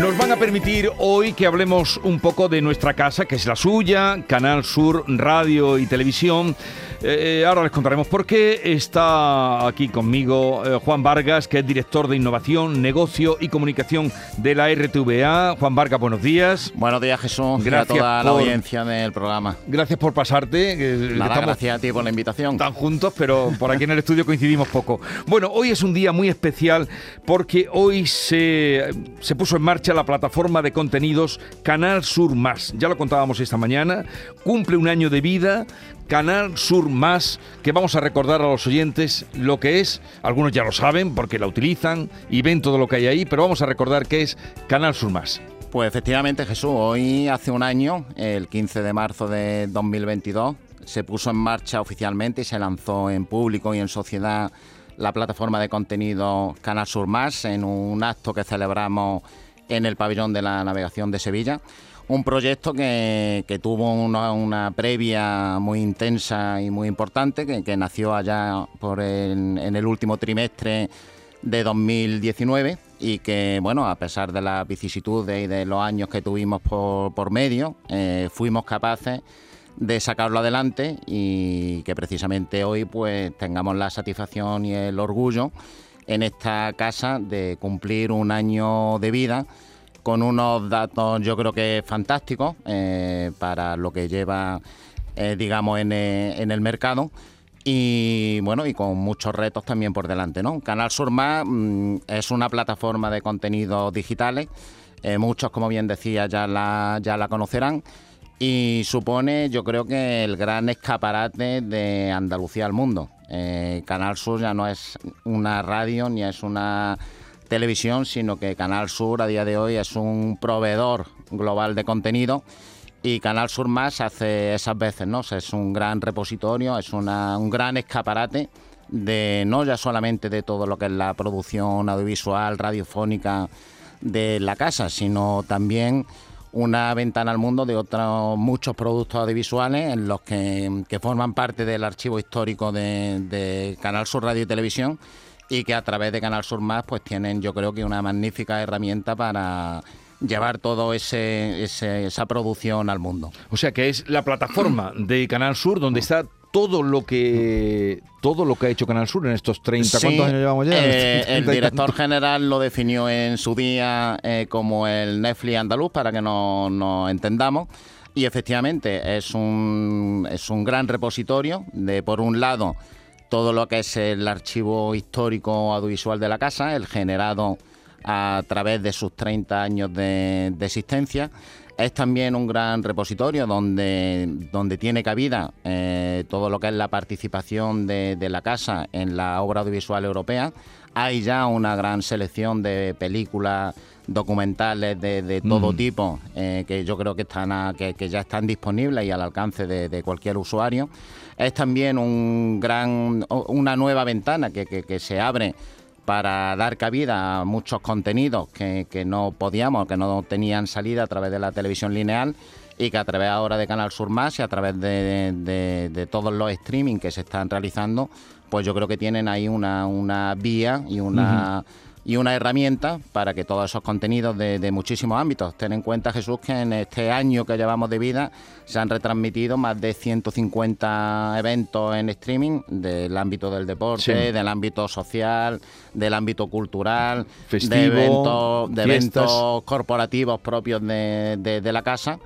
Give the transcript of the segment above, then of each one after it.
Nos van a permitir hoy que hablemos un poco de nuestra casa, que es la suya, Canal Sur Radio y Televisión. Eh, ahora les contaremos por qué. Está aquí conmigo eh, Juan Vargas, que es director de Innovación, Negocio y Comunicación de la RTVA. Juan Vargas, buenos días. Buenos días, Jesús. Gracias y a toda la por- audiencia del programa. Gracias por pasarte. Nada, estamos gracias a ti por la invitación. tan juntos, pero por aquí en el estudio coincidimos poco. Bueno, hoy es un día muy especial porque hoy se, se puso en marcha la plataforma de contenidos Canal Sur Más. Ya lo contábamos esta mañana. Cumple un año de vida. Canal Sur Más, que vamos a recordar a los oyentes lo que es. Algunos ya lo saben porque la utilizan y ven todo lo que hay ahí, pero vamos a recordar qué es Canal Sur Más. Pues efectivamente, Jesús, hoy hace un año, el 15 de marzo de 2022, se puso en marcha oficialmente y se lanzó en público y en sociedad la plataforma de contenido Canal Sur Más en un acto que celebramos en el pabellón de la navegación de Sevilla. Un proyecto que, que tuvo una, una previa muy intensa y muy importante, que, que nació allá por en el último trimestre de 2019 y que, bueno, a pesar de las vicisitudes y de los años que tuvimos por, por medio, eh, fuimos capaces de sacarlo adelante y que precisamente hoy pues tengamos la satisfacción y el orgullo en esta casa de cumplir un año de vida con unos datos yo creo que fantásticos eh, para lo que lleva eh, digamos en, eh, en el mercado y bueno y con muchos retos también por delante no Canal Sur Más mm, es una plataforma de contenidos digitales muchos como bien decía ya la ya la conocerán y supone yo creo que el gran escaparate de Andalucía al mundo Eh, Canal Sur ya no es una radio ni es una televisión sino que Canal Sur a día de hoy es un proveedor global de contenido y Canal Sur Más hace esas veces, ¿no? Es un gran repositorio, es una- un gran escaparate de no ya solamente de todo lo que es la producción audiovisual, radiofónica de la casa, sino también una ventana al mundo de otros muchos productos audiovisuales en los que, que forman parte del archivo histórico de, de Canal Sur Radio y Televisión y que a través de Canal Sur Más pues tienen yo creo que una magnífica herramienta para llevar todo ese, ese- esa producción al mundo. O sea que es la plataforma de Canal Sur donde está todo lo que todo lo que ha hecho Canal Sur en estos 30 Sí, ¿cuántos años llevamos ya? eh, 30 y el director general lo definió en su día eh, como el Netflix andaluz, para que nos, nos entendamos. Y efectivamente es un, es un gran repositorio de, por un lado, todo lo que es el archivo histórico audiovisual de la casa, el generado a través de sus 30 años de, de existencia. Es también un gran repositorio donde, donde tiene cabida eh, todo lo que es la participación de, de la casa en la obra audiovisual europea. Hay ya una gran selección de películas documentales de, de todo Mm. tipo eh, que yo creo que están a- que, que ya están disponibles y al alcance de, de cualquier usuario. Es también un gran, una nueva ventana que, que- que se abre para dar cabida a muchos contenidos que, que no podíamos, que no tenían salida a través de la televisión lineal y que a través ahora de Canal Sur Más y a través de, todos los streaming que se están realizando, pues yo creo que tienen ahí una, una vía y una... Y una herramienta para que todos esos contenidos de, de muchísimos ámbitos. Ten en cuenta, Jesús, que en este año que llevamos de vida se han retransmitido más de 150 eventos en streaming del ámbito del deporte, Sí. del ámbito social, del ámbito cultural, Festivo, de eventos, de eventos corporativos propios de, de- de la casa.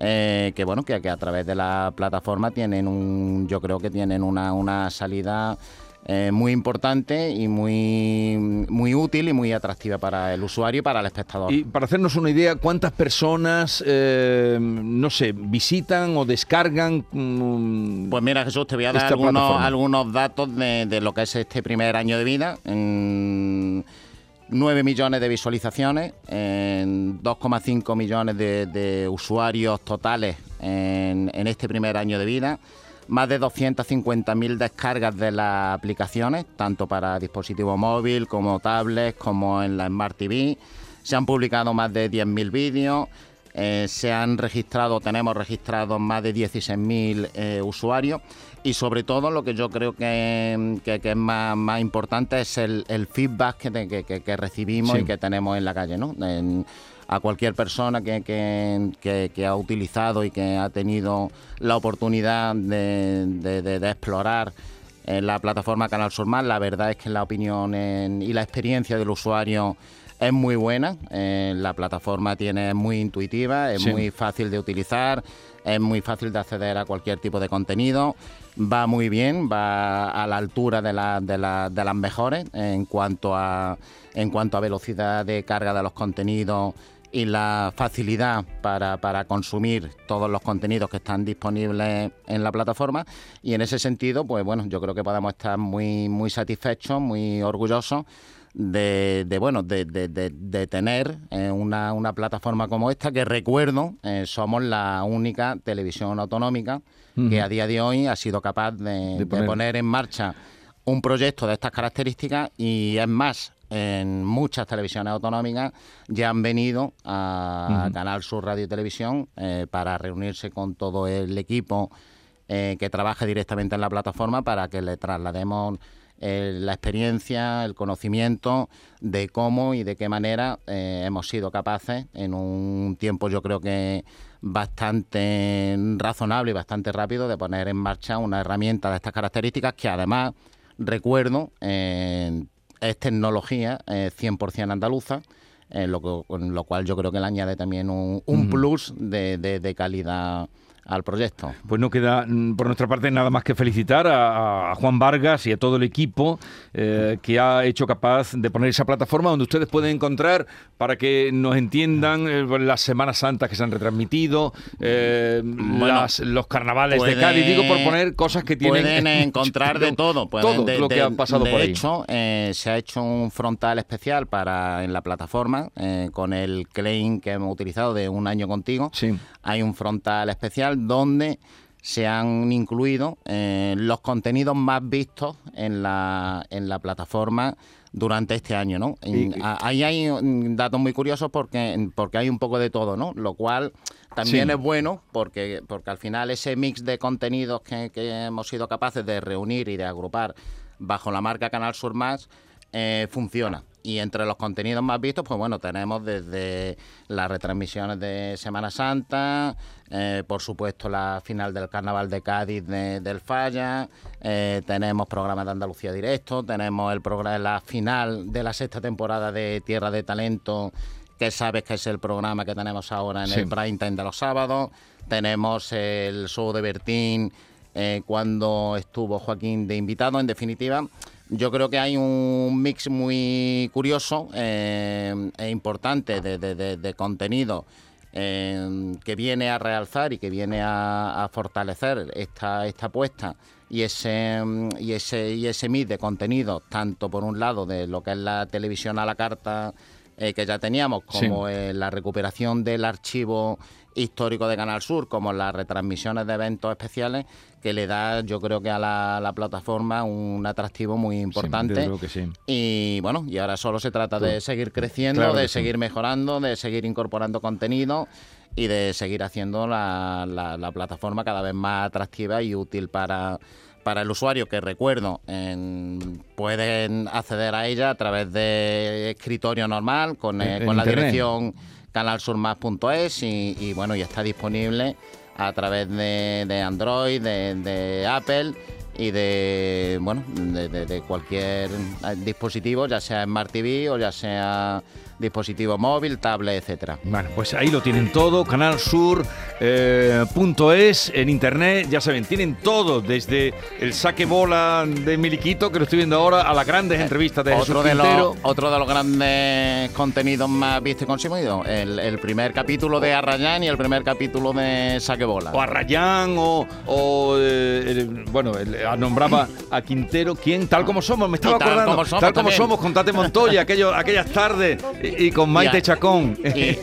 eh, que bueno, que, que a través de la plataforma tienen un, yo creo que tienen una, una salida eh, muy importante y muy, muy útil y muy atractiva para el usuario y para el espectador. Y para hacernos una idea, ¿cuántas personas, eh, no sé, visitan o descargan? mm, Pues mira, Jesús, te voy a dar algunos, algunos datos de, de lo que es este primer año de vida. En 9 millones de visualizaciones, en 2,5 millones de, de usuarios totales en, en este primer año de vida. Más de 250.000 descargas de las aplicaciones, tanto para dispositivo móvil como tablets, como en la Smart TV. Se han publicado más de 10.000 vídeos. Eh, se han registrado, tenemos registrados más de 16.000 eh, usuarios y sobre todo lo que yo creo que, es más, importante es el, feedback que, recibimos y que tenemos en la calle, ¿no? a cualquier persona que, ha utilizado y que ha tenido la oportunidad de, explorar eh, la plataforma Canal Sur Más, la verdad es que la opinión y la experiencia del usuario es muy buena. Eh, la plataforma tiene es muy intuitiva, es muy fácil de utilizar, es muy fácil de acceder a cualquier tipo de contenido. Va muy bien, va a la altura de, de, de las mejores en cuanto a en cuanto a velocidad de carga de los contenidos y la facilidad para, para, consumir todos los contenidos que están disponibles en la plataforma y en ese sentido pues bueno yo creo que podemos estar muy muy satisfechos muy orgullosos de, de bueno de, de, de tener eh, una, una, plataforma como esta que recuerdo eh, somos la única televisión autonómica que a día de hoy ha sido capaz de, poner en marcha un proyecto de estas características y es más en muchas televisiones autonómicas ya han venido a Canal Sur Radio y Televisión eh, para reunirse con todo el equipo eh, que trabaja directamente en la plataforma para que le traslademos eh, la experiencia, el conocimiento de cómo y de qué manera hemos sido capaces en un tiempo yo creo que bastante razonable y bastante rápido de poner en marcha una herramienta de estas características que además recuerdo es tecnología 100% andaluza. Eh, lo, con lo cual yo creo que le añade también un, plus de, de calidad al proyecto. Pues no queda mm, por nuestra parte nada más que felicitar a, Juan Vargas y a todo el equipo eh, que ha hecho capaz de poner esa plataforma donde ustedes pueden encontrar para que nos entiendan eh, las Semanas Santas que se han retransmitido, eh, los carnavales de Cádiz, digo por poner cosas que tienen... Pueden encontrar de todo. todo lo que ha pasado por ahí. De hecho, se ha hecho un frontal especial para en la plataforma con el claim que hemos utilizado de un año contigo. Sí. Hay un frontal especial donde se han incluido eh, los contenidos más vistos en la, en la plataforma durante este año, ¿no? ahí hay datos muy curiosos porque, porque hay un poco de todo, ¿no? Lo cual también es bueno porque, porque al final ese mix de contenidos que, que, hemos sido capaces de reunir y de agrupar bajo la marca Canal Sur Más eh, funciona. Y entre los contenidos más vistos, pues bueno, tenemos desde las retransmisiones de Semana Santa, eh, por supuesto la final del Carnaval de Cádiz del Falla, eh, tenemos programas de Andalucía Directo, tenemos el programa, la final de la sexta temporada de Tierra de Talento, que sabes que es el programa que tenemos ahora en el prime time de los sábados, tenemos el show de Bertín cuando estuvo Joaquín de invitado, en definitiva yo creo que hay un mix muy curioso eh, e importante de, contenido eh, que viene a realzar y que viene a, fortalecer esta, esta apuesta y ese, y, ese, y ese mix de contenido, tanto por un lado de lo que es la televisión a la carta eh, que ya teníamos, como la recuperación del archivo histórico de Canal Sur, como las retransmisiones de eventos especiales, que le da, yo creo que a la, plataforma un atractivo muy importante. Y bueno, y ahora solo se trata de seguir creciendo, de seguir mejorando, de seguir incorporando contenido y de seguir haciendo la, la, plataforma cada vez más atractiva y útil para para el usuario que recuerdo pueden acceder a ella a través de escritorio normal con, eh, con la dirección canalsurmas.es y, y bueno, ya está disponible a través de, Android, de, Apple y de bueno de, cualquier dispositivo, ya sea Smart TV o ya sea dispositivo móvil, tablet, etcétera. Bueno, pues ahí lo tienen todo, canalsur.es eh, en internet, ya saben, tienen todo, desde el saque bola de Miliquito, que lo estoy viendo ahora, a las grandes entrevistas de otro de los Otro de los grandes contenidos más vistos y consumidos, el, el, primer capítulo de Arrayán y el primer capítulo de saque bola. O Arrayán, o, o eh, bueno, ah, nombraba a Quintero, ¿quién? Tal como somos, me estaba acordando. tal como somos, con Tate Montoya, aquello, aquellas tardes y, con Maite Chacón. el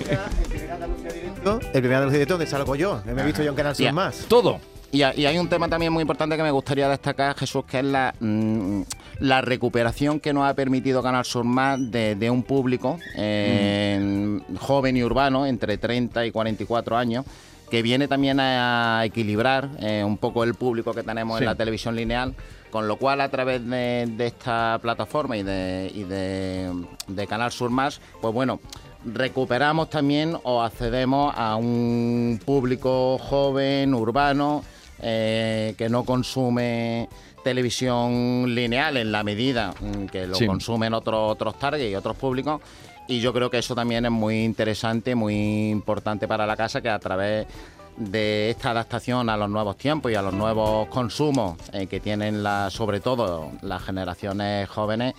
primer anuncio directo donde salgo yo. Me he visto yo en Canal Más. Todo. Y, hay un tema también muy importante que me gustaría destacar, Jesús, que es la, mm, la recuperación que nos ha permitido Canal Sur Más de, un público eh, joven y urbano, entre 30 y 44 años, que viene también a equilibrar eh, un poco el público que tenemos en la televisión lineal, con lo cual a través de, esta plataforma y de, de, Canal Sur Más, pues bueno, recuperamos también o accedemos a un público joven, urbano, eh, que no consume televisión lineal en la medida que lo consumen otros otros targets y otros públicos y yo creo que eso también es muy interesante, muy importante para la casa, que a través de esta adaptación a los nuevos tiempos y a los nuevos consumos eh, que tienen la, sobre todo las generaciones jóvenes,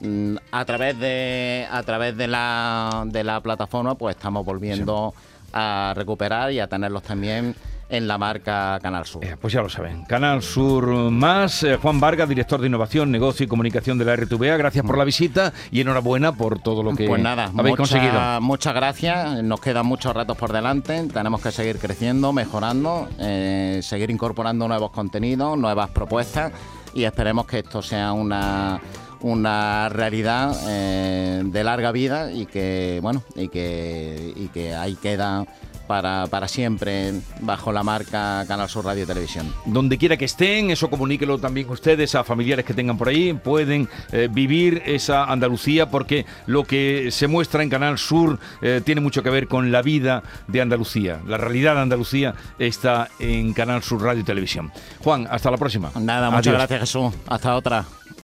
mm, a través de a través de la, de la plataforma pues estamos volviendo a recuperar y a tenerlos también en la marca Canal Sur. Eh, pues ya lo saben, Canal Sur más. Eh, Juan Vargas, director de Innovación, Negocio y Comunicación de la RTVA, gracias por la visita y enhorabuena por todo lo que pues nada, habéis conseguido. Muchas gracias, nos quedan muchos retos por delante, tenemos que seguir creciendo, mejorando, eh, seguir incorporando nuevos contenidos, nuevas propuestas y esperemos que esto sea una una realidad de larga vida y que bueno y que y que ahí queda para, para, siempre bajo la marca Canal Sur Radio y Televisión. Donde quiera que estén, eso comuníquelo también ustedes a familiares que tengan por ahí, pueden eh, vivir esa Andalucía porque lo que se muestra en Canal Sur eh, tiene mucho que ver con la vida de Andalucía. La realidad de Andalucía está en Canal Sur Radio y Televisión. Juan, hasta la próxima. Nada, muchas gracias Jesús. Hasta otra.